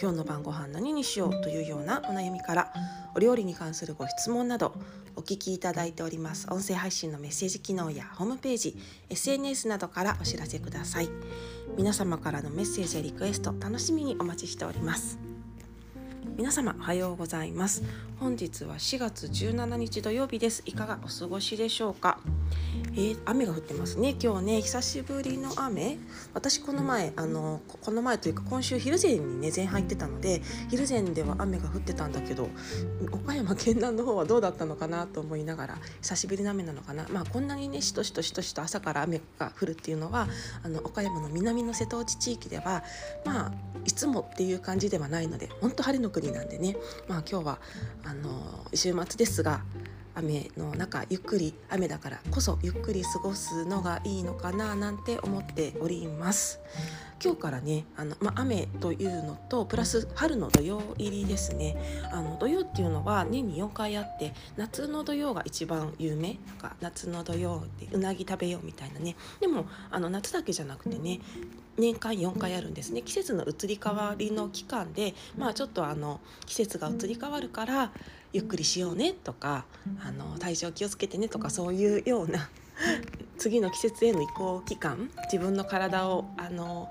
今日の晩ご飯何にしようというようなお悩みからお料理に関するご質問などお聞きいただいております。音声配信のメッセージ機能やホームページ SNS などからお知らせください。皆様からのメッセージやリクエスト楽しみにお待ちしております。皆様おはようございます。本日は4月17日土曜日です。いかがお過ごしでしょうか？えー、雨が降ってますね。今日ね久しぶりの雨。私この前あのこの前というか今週昼前にね前入ってたので昼前では雨が降ってたんだけど岡山県南の方はどうだったのかなと思いながら久しぶりの雨なのかな。まあこんなにねしとしとしとしと朝から雨が降るっていうのはあの岡山の南の瀬戸内地域ではまあいつもっていう感じではないので本当晴れの国なんでね。まあ今日はあの週末ですが雨の中ゆっくり雨だからこそゆっくり過ごすのがいいのかななんて思っております。今日からねあの、ま雨というのとプラス春の土曜入りですね。あの土曜っていうのは年に4回あって夏の土曜が一番有名。なんか夏の土曜でうなぎ食べようみたいなね。でもあの夏だけじゃなくてね年間4回あるんですね。季節の移り変わりの期間でまあちょっとあの季節が移り変わるからゆっくりしようねとかあの体調気をつけてねとかそういうような 次の季節への移行期間自分の体をあの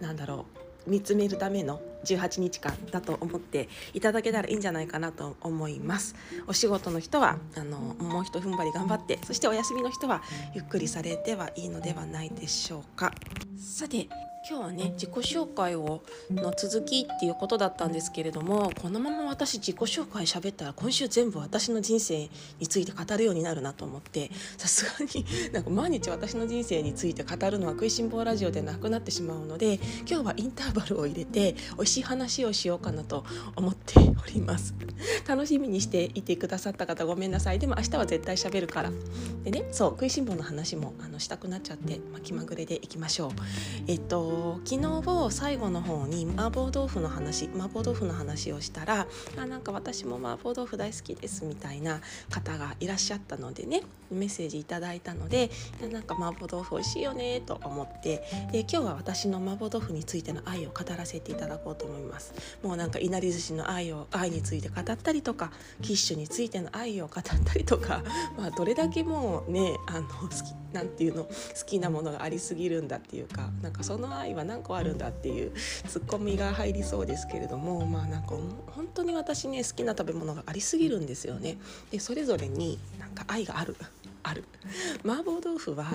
なんだろう見つめるための18日間だと思っていただけたらいいんじゃないかなと思います。お仕事の人はあのもうひと踏ん張り頑張ってそしてお休みの人はゆっくりされてはいいのではないでしょうか。さて今日はね自己紹介をの続きっていうことだったんですけれどもこのまま私自己紹介喋ったら今週全部私の人生について語るようになるなと思ってさすがになんか毎日私の人生について語るのは食いしん坊ラジオでなくなってしまうので今日はインターバルを入れて美味しい話をしようかなと思っております。楽しみにしていてくださった方ごめんなさい。でも明日は絶対喋るから。でねそう食いしん坊の話もあのしたくなっちゃって、まあ、気まぐれでいきましょう。えっと昨日を最後の方に麻婆豆腐の話麻婆豆腐の話をしたらあなんか私も麻婆豆腐大好きですみたいな方がいらっしゃったのでねメッセージいただいたのでなんか麻婆豆腐美味しいよねと思ってで今日は私の麻婆豆腐についての愛を語らせていただこうと思います。もうなんかいなり寿司の愛を愛について語ったりとかキッシュについての愛を語ったりとかまあどれだけもうねあの好きなんていうの好きなものがありすぎるんだっていうかなんかその愛は何個あるんだっていうツッコミが入りそうですけれどもまあなんか本当に私ね好きな食べ物がありすぎるんですよね。でそれぞれになんか愛があるある麻婆豆腐は、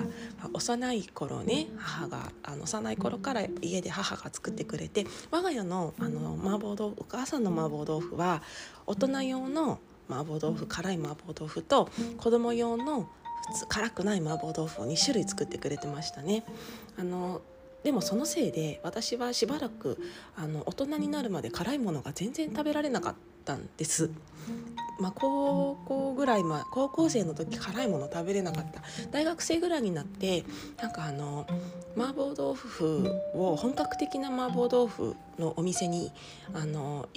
幼い頃ね母があの幼い頃から家で母が作ってくれて我が家のあの麻婆豆腐お母さんの麻婆豆腐は大人用の麻婆豆腐辛い麻婆豆腐と子供用の普通辛くない麻婆豆腐を2種類作ってくれてましたね。あのでもそのせいで私はしばらくあの大人になるまで辛いものが全然食べられなかったんです。まあ、高校ぐらい、まあ、高校生の時辛いもの食べれなかった大学生ぐらいになってなんかあの麻婆豆腐を本格的な麻婆豆腐のお店にあの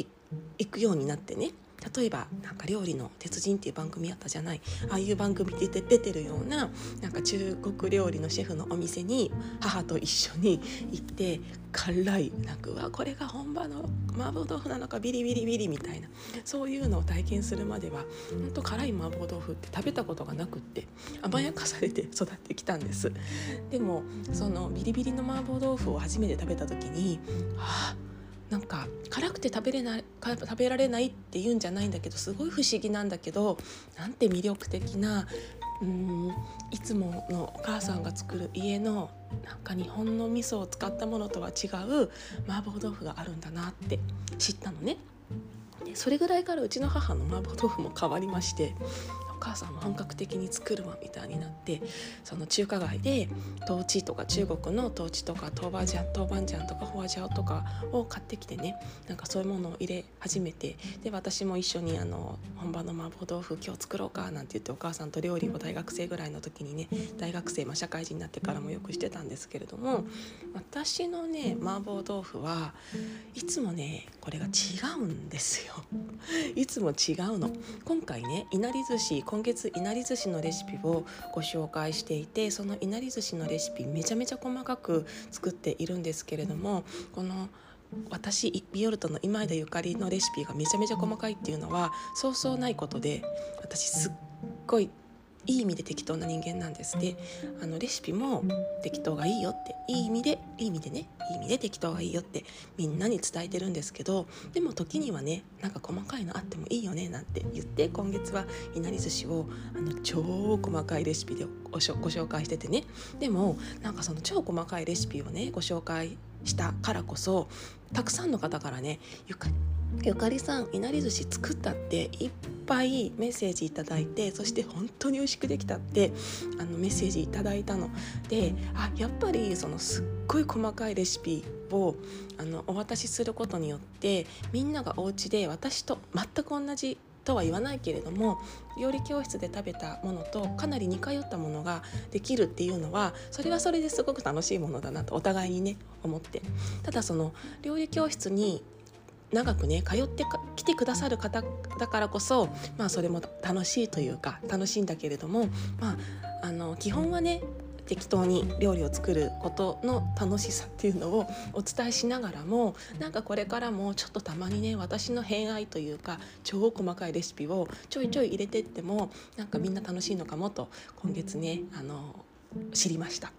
行くようになってね例えばなんか料理の鉄人っていう番組あったじゃない。ああいう番組で出てるようななんか中国料理のシェフのお店に母と一緒に行って辛いなんかわこれが本場の麻婆豆腐なのかビリビリビリみたいな。そういうのを体験するまでは本当辛い麻婆豆腐って食べたことがなくって甘やかされて育ってきたんです。でもそのビリビリの麻婆豆腐を初めて食べた時にはあなんか辛くて食べれない食べられないっていうんじゃないんだけどすごい不思議なんだけどなんて魅力的なうんいつものお母さんが作る家のなんか日本の味噌を使ったものとは違う麻婆豆腐があるんだなって知ったのね。でそれぐらいからうちの母の麻婆豆腐も変わりまして母さんも本格的に作るわみたいになってその中華街でトーチとか中国のトーチとか豆板醤豆板醤とかホワジャオとかを買ってきてねなんかそういうものを入れ始めてで私も一緒にあの本場の麻婆豆腐今日作ろうかなんて言ってお母さんと料理を大学生ぐらいの時にね大学生、まあ、社会人になってからもよくしてたんですけれども私のね麻婆豆腐はいつもねこれが違うんですよいつも違うの今回ねいなり寿司今月いなり寿司のレシピをご紹介していてそのいなり寿司のレシピめちゃめちゃ細かく作っているんですけれどもこの私ビオルトの今枝ゆかりのレシピがめちゃめちゃ細かいっていうのはそうそうないことで私すっごいいい意味で適当な人間なんです。であのレシピも適当がいいよって。いい意味でいい意味でね。いい意味で適当がいいよって。みんなに伝えてるんですけどでも時にはねなんか細かいのあってもいいよねなんて言って今月はいなり寿司をあの超細かいレシピでご紹介しててね。でもなんかその超細かいレシピをねご紹介したからこそたくさんの方からねゆかゆかりさんいなり寿司作ったっていっぱいメッセージいただいてそして本当に美味しくできたってあのメッセージいただいたの。であやっぱりそのすっごい細かいレシピをあのお渡しすることによってみんながお家で私と全く同じとは言わないけれども料理教室で食べたものとかなり似通ったものができるっていうのはそれはそれですごく楽しいものだなとお互いにね思って。ただその料理教室に長くね通って来てくださる方だからこそ、まあ、それも楽しいというか楽しいんだけれども、まあ、あの基本はね適当に料理を作ることの楽しさっていうのをお伝えしながらもなんかこれからもちょっとたまにね私の偏愛というか超細かいレシピをちょいちょい入れてってもなんかみんな楽しいのかもと今月ねあの知りました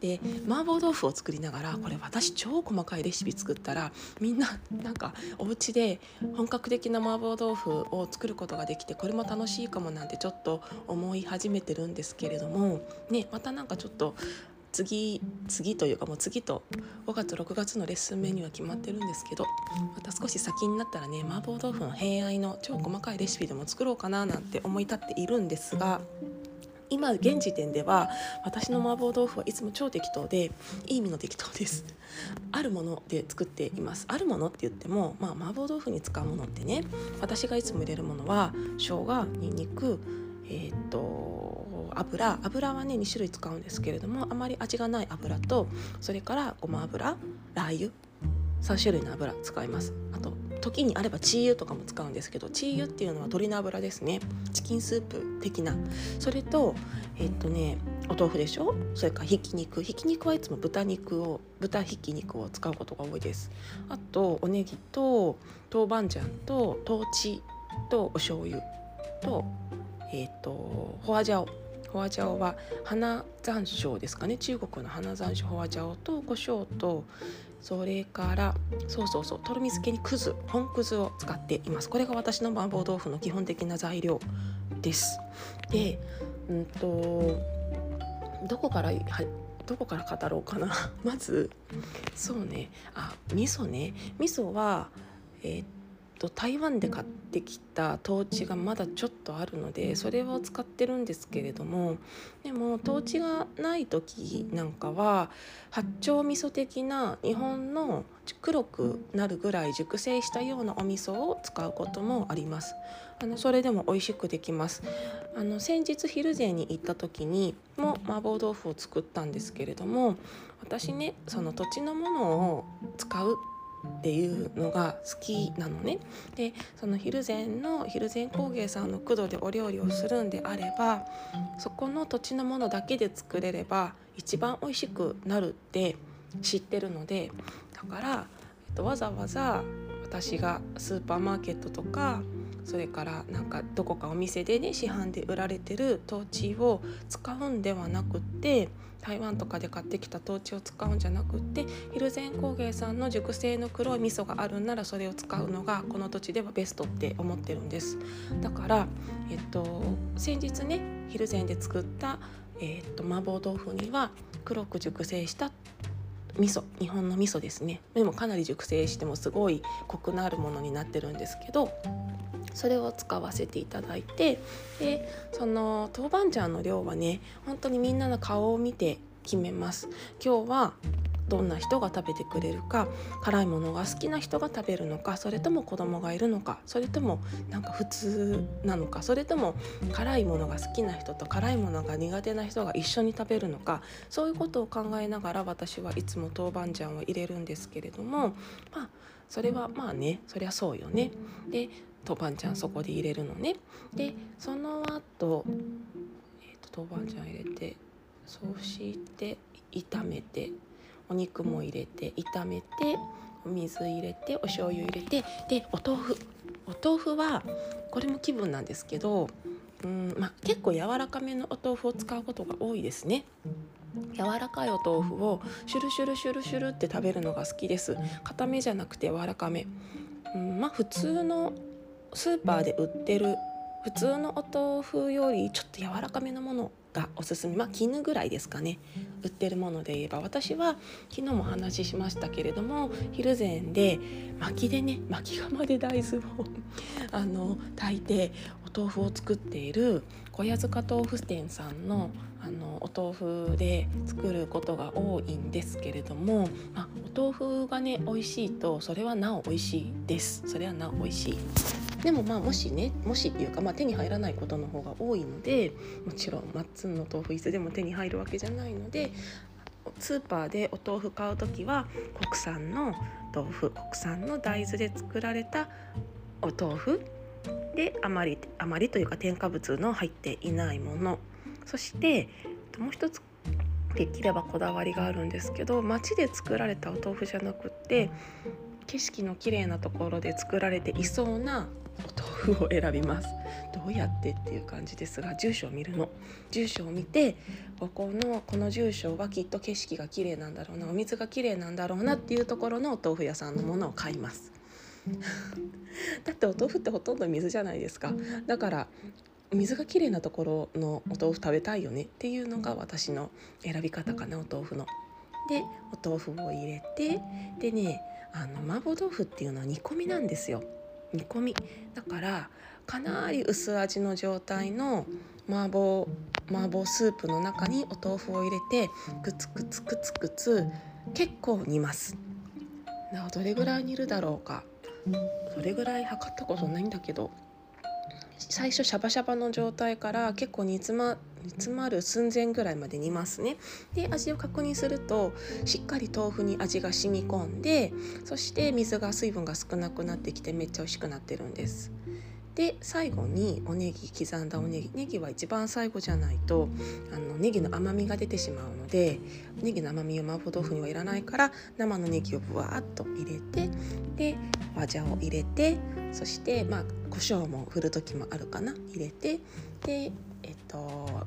で麻婆豆腐を作りながらこれ私超細かいレシピ作ったらみんななんかお家で本格的な麻婆豆腐を作ることができてこれも楽しいかもなんてちょっと思い始めてるんですけれどもねまたなんかちょっと次次というかもう次と5月6月のレッスンメニューは決まってるんですけどまた少し先になったらね麻婆豆腐の偏愛の超細かいレシピでも作ろうかななんて思い立っているんですが。今現時点では私の麻婆豆腐はいつも超適当でいい意味の適当です。あるもので作っています。あるものって言っても、まあ、麻婆豆腐に使うものってね私がいつも入れるものは生姜にんにくえー、っと油。油はね2種類使うんですけれどもあまり味がない油とそれからごま油ラー油。3種類の油使います。あと時にあればチー油とかも使うんですけどチー油っていうのは鶏の油ですね。チキンスープ的な。それとえっとねお豆腐でしょ？それからひき肉。ひき肉はいつも豚肉を豚ひき肉を使うことが多いです。あとおネギと豆板醤と豆チとお醤油とえっとホワジャオ。ホワジャオは花山椒ですかね。中国の花山椒ホワジャオと胡椒とそれからそうそうそうとろみ漬けにくず本くずを使っています。これが私の麻婆豆腐の基本的な材料です。でうんとどこからはどこから語ろうかな。まずそうね。あ味噌ね。味噌はえー、っと台湾で買ってきたトーチがまだちょっとあるのでそれを使ってるんですけれどもでもトーチがない時なんかは八丁味噌的な日本の黒くなるぐらい熟成したようなお味噌を使うこともあります。あのそれでも美味しくできます。あの先日ヒルゼに行った時にも麻婆豆腐を作ったんですけれども私ねその土地のものを使うっていうのが好きなのね。でその蒜山の蒜山工芸さんの工藤でお料理をするんであればそこの土地のものだけで作れれば一番美味しくなるって知ってるのでだから、えっと、わざわざ私がスーパーマーケットとかそれからなんかどこかお店でね市販で売られてるトーチを使うんではなくって台湾とかで買ってきたトーチを使うんじゃなくってヒルゼン工芸さんの熟成の黒い味噌があるんならそれを使うのがこの土地ではベストって思ってるんです。だからえっと先日ねヒルゼンで作ったえっと麻婆豆腐には黒く熟成した味噌日本の味噌ですね。でもかなり熟成してもすごいコクのあるものになってるんですけどそれを使わせていただいてでその豆板醤の量はね本当にみんなの顔を見て決めます今日はどんな人が食べてくれるか辛いものが好きな人が食べるのかそれとも子供がいるのかそれともなんか普通なのかそれとも辛いものが好きな人と辛いものが苦手な人が一緒に食べるのかそういうことを考えながら私はいつも豆板醤を入れるんですけれどもまあそれはまあねそりゃそうよね。で豆板醤そこで入れるのね。でその後、えーと、豆板醤入れてそして炒めてお肉も入れて炒めてお水入れてお醤油入れてでお豆腐お豆腐はこれも気分なんですけどうんまあ、結構柔らかめのお豆腐を使うことが多いですね。柔らかいお豆腐をシュルシュルシュルシュルって食べるのが好きです固めじゃなくて柔らかめ、うん、まあ普通のスーパーで売ってる普通のお豆腐よりちょっと柔らかめのものがおすすめ。まあ絹ぐらいですかね。売ってるもので言えば。私は昨日もお話ししましたけれども昼前で薪でね薪窯で大豆を あの炊いてお豆腐を作っている小屋塚豆腐店さんのあのお豆腐で作ることが多いんですけれども、まあ、お豆腐がね美味しいとそれはなお美味しいです。それはなお美味しい。でもまあもしねもしっていうか、まあ、手に入らないことの方が多いのでもちろんマッツンの豆腐いつでも手に入るわけじゃないのでスーパーでお豆腐買う時は国産の豆腐国産の大豆で作られたお豆腐であまりあまりというか添加物の入っていないもの。そしてもう一つできればこだわりがあるんですけど町で作られたお豆腐じゃなくって景色の綺麗なところで作られていそうなお豆腐を選びますどうやってっていう感じですが住所を見るの住所を見てここのこの住所はきっと景色が綺麗なんだろうなお水が綺麗なんだろうなっていうところのお豆腐屋さんのものを買います だってお豆腐ってほとんど水じゃないですかだから水が綺麗なところのお豆腐食べたいよねっていうのが私の選び方かなお豆腐の。でお豆腐を入れてでねあの麻婆豆腐っていうのは煮込みなんですよ。煮込み。だからかなり薄味の状態の麻婆麻婆スープの中にお豆腐を入れてグツグツグツグツ結構煮ます。どれぐらい煮るだろうか。それぐらい測ったことないんだけど。最初シャバシャバの状態から結構煮詰ま煮詰まる寸前ぐらいまで煮ますね。で味を確認するとしっかり豆腐に味が染み込んでそして水が水分が少なくなってきてめっちゃ美味しくなってるんです。で最後におネギ刻んだおネギネギは一番最後じゃないとあのネギの甘みが出てしまうのでネギの甘みを麻婆豆腐にはいらないから生のネギをぶわっと入れてで和じを入れてそしてまあ胡椒も振る時もあるかな。入れてでえっと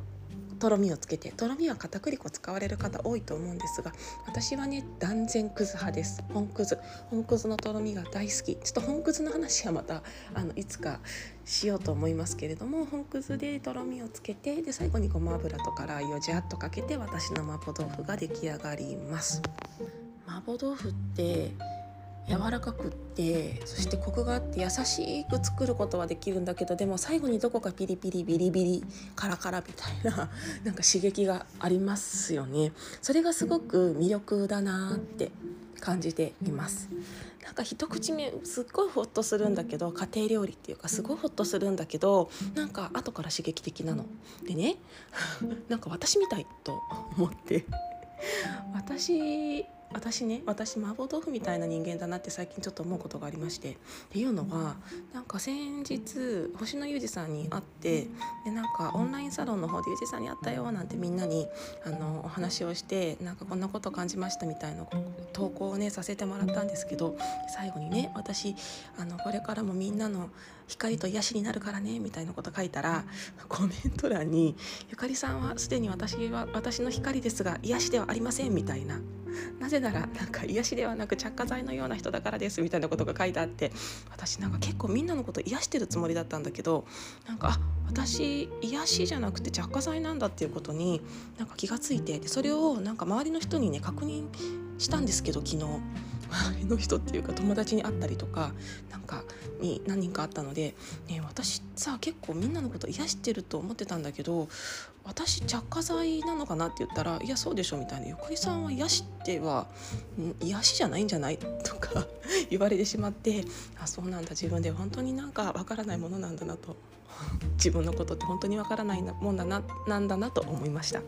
とろみをつけてとろみは片栗粉使われる方多いと思うんですが私はね断然くず派です。本くず本くずのとろみが大好き。ちょっと本くずの話はまたあのいつかしようと思いますけれども本くずでとろみをつけてで最後にごま油とかラー油をジャッとかけて私の麻婆豆腐が出来上がります。麻婆豆腐って柔らかくってそしてコクがあって優しく作ることはできるんだけどでも最後にどこかピリピリビリビリカラカラみたいな なんか刺激がありますよね。それがすごく魅力だなって感じています。なんか一口目すっごいホッとするんだけど家庭料理っていうかすごいホッとするんだけどなんか後から刺激的なの。でね なんか私みたいと思って。私 私ね私麻婆豆腐みたいな人間だなって最近ちょっと思うことがありまして。っていうのはなんか先日星野裕二さんに会ってでなんかオンラインサロンの方で裕二さんに会ったよなんてみんなにあのお話をしてなんかこんなこと感じましたみたいな投稿をねさせてもらったんですけど最後にね私あのこれからもみんなの光と癒しになるからねみたいなこと書いたらコメント欄に「ゆかりさんはすでに私は私の光ですが癒しではありません」みたいな。なぜならなんか癒しではなく着火剤のような人だからですみたいなことが書いてあって私なんか結構みんなのこと癒してるつもりだったんだけどなんかあ私癒しじゃなくて着火剤なんだっていうことになんか気がついてでそれをなんか周りの人にね確認したんですけど昨日。周りの人っていうか友達に会ったりとかなんかに何人かあったので、ね、私さ結構みんなのこと癒してると思ってたんだけど私着火剤なのかなって言ったら「いやそうでしょ」みたいな「ゆかりさんは癒しては癒しじゃないんじゃない?」とか言われてしまってあそうなんだ自分で本当になんかわからないものなんだなと。自分のことって本当にわからないもんだななんだなと思いました。なん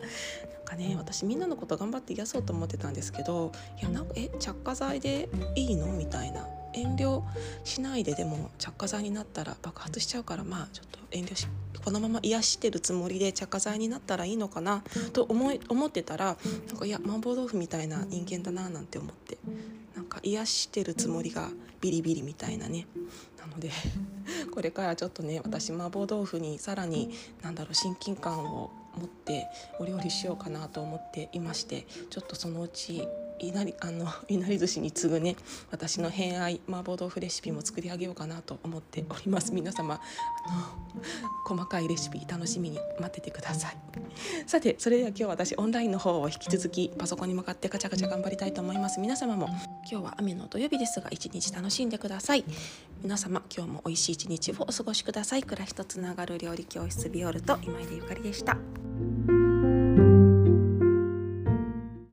かね私みんなのこと頑張って癒そうと思ってたんですけどいやなんかえ着火剤でいいの？みたいな遠慮しないででも着火剤になったら爆発しちゃうからまあちょっと遠慮しこのまま癒してるつもりで着火剤になったらいいのかなと思い思ってたらなんかいや麻婆豆腐みたいな人間だななんて思ってなんか癒してるつもりがビリビリみたいなね。なので これからちょっとね私麻婆豆腐にさらになんだろう親近感を持ってお料理しようかなと思っていましてちょっとそのうちいなりあのいなり寿司に次ぐね私の偏愛麻婆豆腐レシピも作り上げようかなと思っております。皆様あの細かいレシピ楽しみに待っててください。さてそれでは今日私オンラインの方を引き続きパソコンに向かってガチャガチャ頑張りたいと思います。皆様も今日は雨の土曜日ですが一日楽しんでください。皆様今日も美味しい一日をお過ごしください。暮らしとつながる料理教室ビオルと今井でゆかりでした